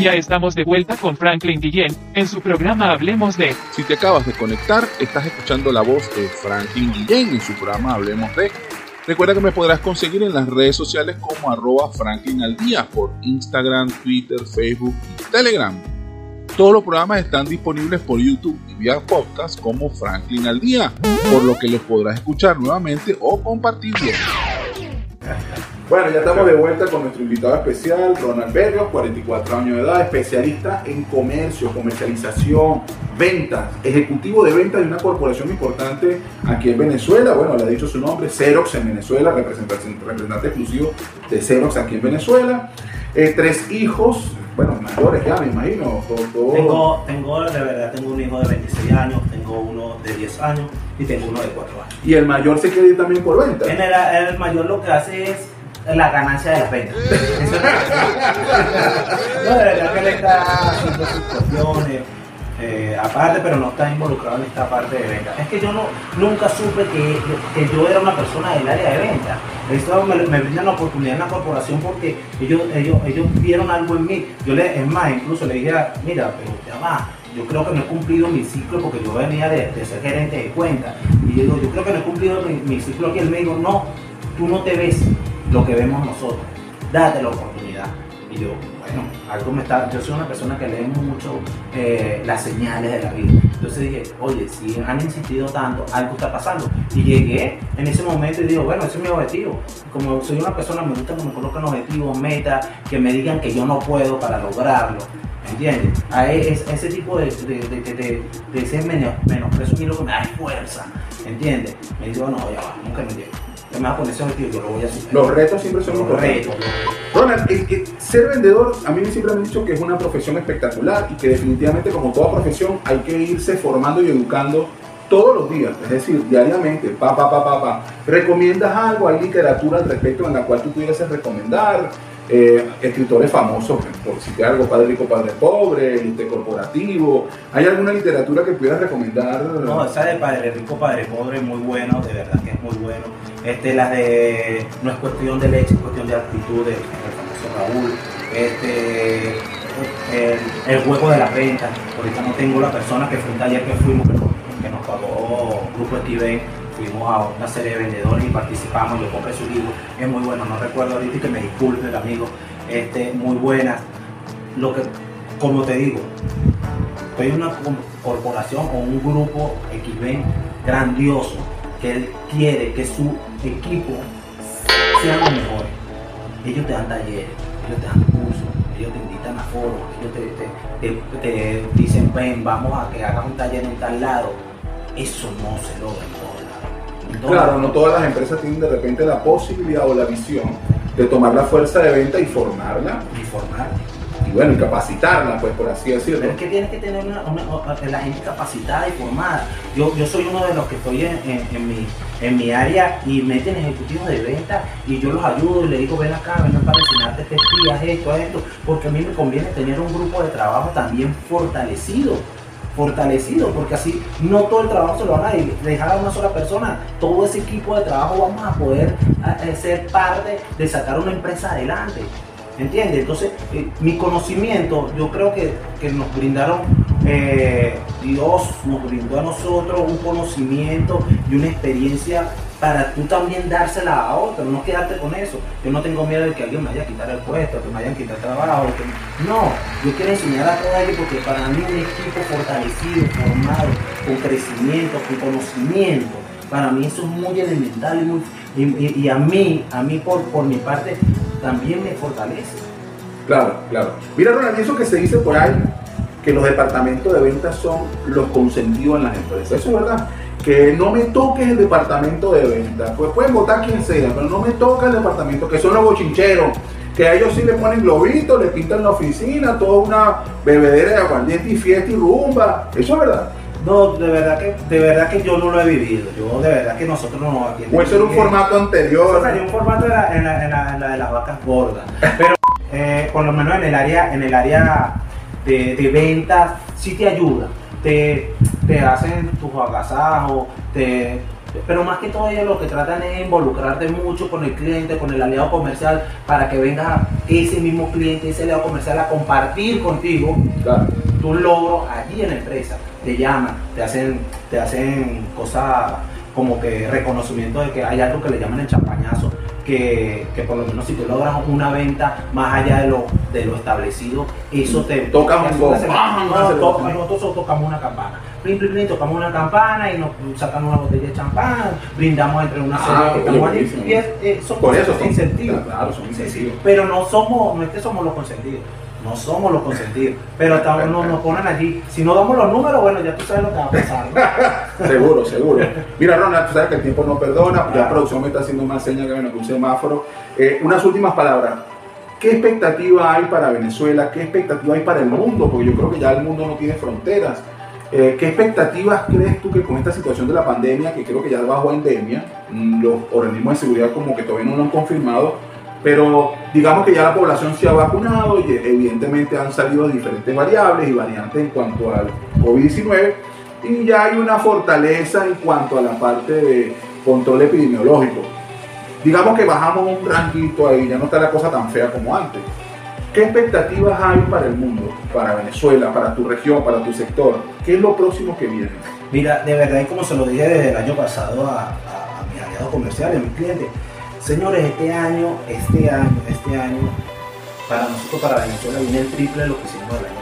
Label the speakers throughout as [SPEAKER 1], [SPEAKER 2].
[SPEAKER 1] Ya estamos de vuelta con Franklin Guillén en su programa Hablemos de.
[SPEAKER 2] Si te acabas de conectar, estás escuchando la voz de Franklin Guillén en su programa Hablemos de. Recuerda que me podrás conseguir en las redes sociales como arroba Franklin al por Instagram, Twitter, Facebook y Telegram. Todos los programas están disponibles por YouTube y vía podcast como Franklin al día, por lo que los podrás escuchar nuevamente o compartir bien. Bueno, ya estamos de vuelta con nuestro invitado especial, Ronald Berrios, 44 años de edad, especialista en comercio, comercialización, ventas, ejecutivo de ventas de una corporación importante aquí en Venezuela. Bueno, le ha dicho su nombre, Xerox en Venezuela, representante, representante exclusivo de Xerox aquí en Venezuela. Eh, tres hijos, bueno, mayores ya me imagino.
[SPEAKER 3] Tengo, tengo, de verdad, tengo un hijo de 26 años, tengo uno de 10 años y tengo uno de 4 años.
[SPEAKER 2] ¿Y el mayor se quiere ir también por venta?
[SPEAKER 3] En el, el mayor lo que hace es la ganancia de las ventas. no, de verdad que él está haciendo sus cuestiones. Eh, aparte, pero no está involucrado en esta parte de venta. Es que yo no, nunca supe que, que yo era una persona del área de venta. Esto me, me brinda la oportunidad en la corporación porque ellos, ellos, ellos vieron algo en mí. Yo le, es más, incluso le dije, mira, pero ya va, yo creo que no he cumplido mi ciclo porque yo venía de, de ser gerente de cuenta. Y yo digo, yo creo que no he cumplido mi, mi ciclo aquí. Él me dijo, no, tú no te ves lo que vemos nosotros. Date la oportunidad. Y yo, bueno, algo me está. Yo soy una persona que lee mucho eh, las señales de la vida. Entonces dije, oye, si han insistido tanto, algo está pasando. Y llegué en ese momento y digo, bueno, ese es mi objetivo. Como soy una persona, me gusta que me coloquen objetivos, metas, que me digan que yo no puedo para lograrlo. ¿Entiendes? A e, ese tipo de, de, de, de, de ese lo que me da fuerza. ¿Entiendes? Me digo, no, ya va, nunca me me va a poner ese objetivo, yo lo voy a superar.
[SPEAKER 2] Los retos siempre son los retos. Ronald, es que ser vendedor, a mí siempre me han dicho que es una profesión espectacular y que definitivamente como toda profesión hay que irse formando y educando todos los días, es decir, diariamente, pa, pa, pa, pa, pa. ¿Recomiendas algo? ¿Hay literatura al respecto en la cual tú pudieras recomendar? Eh, escritores famosos, por citar algo, Padre Rico, Padre Pobre, el Corporativo. ¿Hay alguna literatura que pudieras recomendar?
[SPEAKER 3] No, esa de Padre Rico, Padre Pobre, muy bueno, de verdad que es muy bueno. Este, la de No es cuestión de leche, es cuestión de actitud, del famoso Raúl. Este, el, juego de las ventas. Ahorita no tengo la persona que fue un taller que fuimos, que, nos pagó Grupo Steven fuimos a una serie de vendedores y participamos, yo compré su libro, es muy bueno, no recuerdo ahorita que me disculpe el amigo, este, muy buena. Lo que, como te digo, estoy una corporación o un grupo XB grandioso que él quiere que su equipo sea lo mejor. Ellos te dan talleres, ellos te dan cursos, ellos te invitan a foros, ellos te, te dicen, ven, vamos a que hagas un taller en tal lado. Eso no se logra
[SPEAKER 2] Claro, no todas las empresas tienen de repente la posibilidad o la visión de tomar la fuerza de venta y formarla.
[SPEAKER 3] Y formarla.
[SPEAKER 2] Y bueno, y capacitarla, pues por así decirlo.
[SPEAKER 3] Pero es que tienes que tener una, la gente capacitada y formada. Yo, yo soy uno de los que estoy en, en, mi, en mi área y meten ejecutivos de venta y yo los ayudo y le digo, ven acá, ven para enseñarte este espías, esto, esto, porque a mí me conviene tener un grupo de trabajo también fortalecido fortalecido, porque así no todo el trabajo se lo van a dejar a una sola persona, todo ese equipo de trabajo vamos a poder ser parte de sacar una empresa adelante. ¿Entiendes? Entonces, eh, mi conocimiento, yo creo que, que nos brindaron, eh, Dios nos brindó a nosotros un conocimiento y una experiencia para tú también dársela a otro, no quedarte con eso. Yo no tengo miedo de que alguien me vaya a quitar el puesto, que me vayan a quitar el trabajo. No, yo quiero enseñar a todos ellos porque para mí un equipo fortalecido, formado, con crecimiento, con conocimiento, para mí eso es muy elemental y, muy, y, a mí, a mí por, por mi parte, también me fortalece.
[SPEAKER 2] Claro, claro. Mira, Ronald, eso que se dice por ahí, que los departamentos de ventas son los consentidos en las empresas. Eso es verdad que no me toques el departamento de venta. Pues pueden votar quien sea, pero no me toca el departamento, que son los bochincheros, que a ellos sí le ponen globitos, le pintan la oficina, toda una bebedera de aguardiente y fiesta y rumba. Eso es verdad.
[SPEAKER 3] No, de verdad que, de verdad que yo no lo he vivido. Yo de verdad que nosotros no.
[SPEAKER 2] Aquí o eso era un formato anterior.
[SPEAKER 3] Eso sería un formato en la, en la, de las vacas gordas. Pero eh, por lo menos en el área, en el área de, de ventas sí te ayuda te, te hacen tus agasajos, te, pero más que todo ellos lo que tratan es involucrarte mucho con el cliente, con el aliado comercial, para que venga ese mismo cliente, ese aliado comercial a compartir contigo tu logro allí en la empresa. Te llaman, te hacen, te hacen cosas como que reconocimiento de que hay algo que le llaman el champañazo, que, que, por lo menos si tú logras una venta más allá de lo, de lo establecido, eso te
[SPEAKER 2] toca un
[SPEAKER 3] Nosotros tocamos una campana. Plin, plin, plin, tocamos una campana y nos sacan una botella de champán, brindamos entre una
[SPEAKER 2] ah,
[SPEAKER 3] que estamos Y es, eh, son
[SPEAKER 2] por eso
[SPEAKER 3] son incentivos.
[SPEAKER 2] Claro, son incentivos.
[SPEAKER 3] pero no somos, no es que somos los consentidos no somos los consentidos, pero no, nos ponen allí. Si no damos los números, bueno, ya tú sabes lo que va a pasar.
[SPEAKER 2] seguro, seguro. Mira, Ronald, tú sabes que el tiempo no perdona, la producción me está haciendo más señas que, un semáforo. Eh, unas últimas palabras. ¿Qué expectativa hay para Venezuela? ¿Qué expectativa hay para el mundo? Porque yo creo que ya el mundo no tiene fronteras. Eh, ¿Qué expectativas crees tú que con esta situación de la pandemia, que creo que ya bajo endemia, mm, los organismos de seguridad como que todavía no lo han confirmado, pero digamos que ya la población se ha vacunado y evidentemente han salido diferentes variables y variantes en cuanto al COVID-19 y ya hay una fortaleza en cuanto a la parte de control epidemiológico. Digamos que bajamos un ranquito ahí, ya no está la cosa tan fea como antes. ¿Qué expectativas hay para el mundo, para Venezuela, para tu región, para tu sector? ¿Qué es lo próximo que viene?
[SPEAKER 3] Mira, de verdad, y como se lo dije desde el año pasado a, a, a mis aliados comerciales, a mis clientes, Señores, este año, este año, este año, para nosotros, para Venezuela, viene el triple de lo que hicimos el año.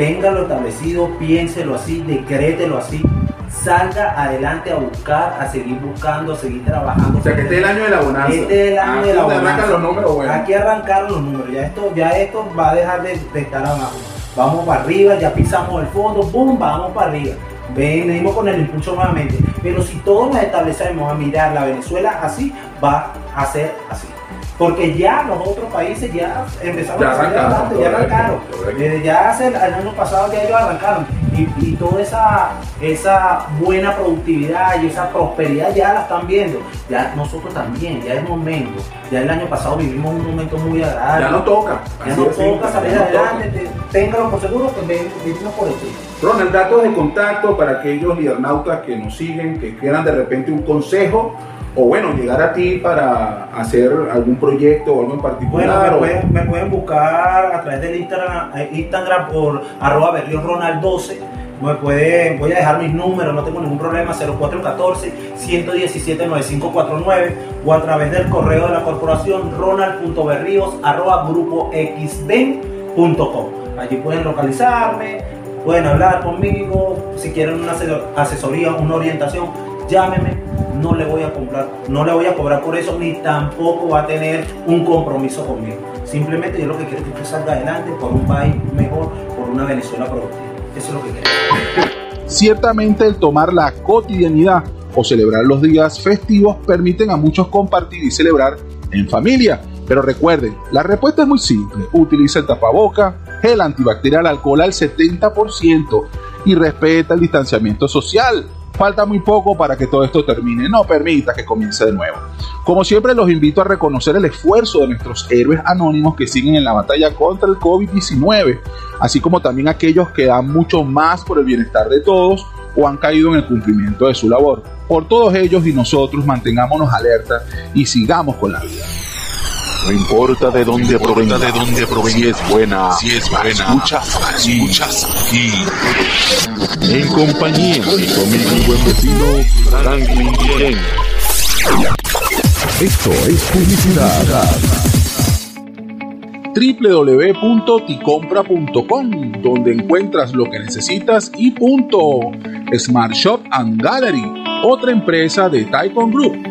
[SPEAKER 3] Téngalo establecido, piénselo así, decrételo así, salga adelante a buscar, a seguir buscando, a seguir trabajando.
[SPEAKER 2] O sea, que este es el año de la bonanza.
[SPEAKER 3] Este es el año de la bonanza.
[SPEAKER 2] los números buenos.
[SPEAKER 3] Aquí arrancaron los números. Ya esto, ya esto va a dejar de, de estar abajo. Vamos para arriba, ya pisamos el fondo, boom, vamos para arriba venimos con el impulso nuevamente. Pero si todos nos establecemos a mirar la Venezuela así, va a ser así. Porque ya los otros países ya empezaron
[SPEAKER 2] a arrancaron,
[SPEAKER 3] ya arrancaron. Desde ya hace el año pasado ya ellos arrancaron. Y, toda esa, esa buena productividad y esa prosperidad ya la están viendo. Ya nosotros también, ya es momento. Ya el año pasado vivimos un momento muy agradable.
[SPEAKER 2] Ya no toca.
[SPEAKER 3] Ya no toca salir adelante. Téngalo por seguro que vivimos por el
[SPEAKER 2] Ronald, datos de contacto para aquellos lidernautas que nos siguen, que quieran de repente un consejo o bueno, llegar a ti para hacer algún proyecto o algo en particular.
[SPEAKER 3] Bueno, me, pueden, buscar a través del Instagram, eh, Instagram por arroba Ronald12. Me pueden, voy a dejar mis números, no tengo ningún problema, 0414-117-9549 o a través del correo de la corporación ronald.berrios arroba grupo Allí pueden localizarme, pueden hablar conmigo, si quieren una asesoría, una orientación, llámeme, no le voy a comprar, no le voy a cobrar por eso, ni tampoco va a tener un compromiso conmigo. Simplemente yo lo que quiero es que usted salga adelante por un país mejor, por una Venezuela productiva. Eso es lo que quiero.
[SPEAKER 2] Ciertamente el tomar la cotidianidad o celebrar los días festivos permiten a muchos compartir y celebrar en familia. Pero recuerden, la respuesta es muy simple. Utiliza el tapaboca, gel antibacterial, alcohol al 70% y respeta el distanciamiento social. Falta muy poco para que todo esto termine. No permita que comience de nuevo. Como siempre, los invito a reconocer el esfuerzo de nuestros héroes anónimos que siguen en la batalla contra el COVID-19, así como también aquellos que dan mucho más por el bienestar de todos o han caído en el cumplimiento de su labor. Por todos ellos y nosotros mantengámonos alerta y sigamos con la vida.
[SPEAKER 4] No importa de dónde provenga, de dónde provenga, si es buena, si es buena, escuchas aquí, escuchas aquí. En compañía de mi buen vecino Franklin Guillén.
[SPEAKER 5] Esto es publicidad
[SPEAKER 2] www.ticompra.com, donde encuentras lo que necesitas y punto. Smart Shop and Gallery, otra empresa de Taikon Group